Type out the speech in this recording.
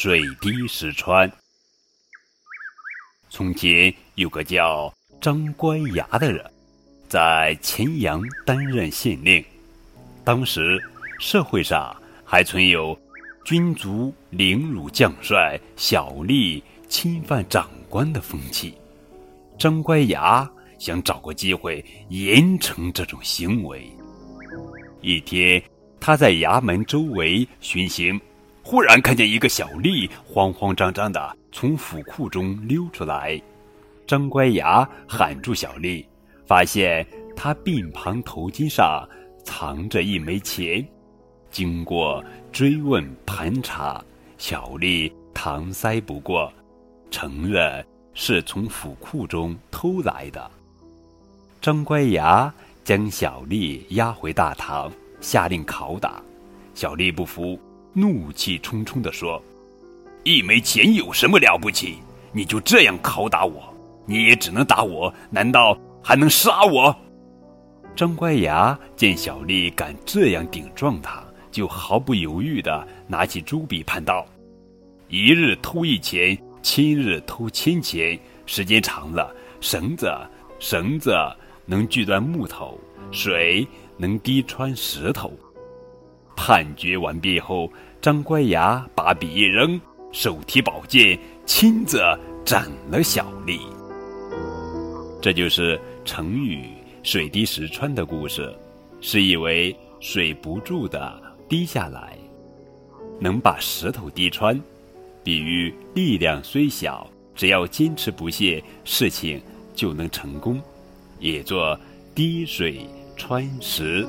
水滴石穿。从前有个叫张乖崖的人，在乾阳担任县令。当时社会上还存有君族凌辱将帅、小吏侵犯长官的风气。张乖崖想找个机会严惩这种行为。一天，他在衙门周围巡行，忽然看见一个小吏慌慌张张的从府库中溜出来。张乖崖喊住小吏，发现他鬓旁头巾上藏着一枚钱。经过追问盘查，小吏搪塞不过，承认是从府库中偷来的。张乖崖。将小丽押回大堂，下令拷打。小丽不服，怒气冲冲地说：“一枚钱有什么了不起？你就这样拷打我？你也只能打我，难道还能杀我？”张乖崖见小丽敢这样顶撞他，就毫不犹豫地拿起朱笔判道：“一日偷一钱，千日偷千钱。时间长了，绳子，绳子。”能锯断木头，水能滴穿石头。判决完毕后，张乖崖把笔一扔，手提宝剑，亲自斩了小丽。这就是成语“水滴石穿”的故事，是以为水不住的滴下来，能把石头滴穿，比喻力量虽小，只要坚持不懈，事情就能成功。也作滴水穿石。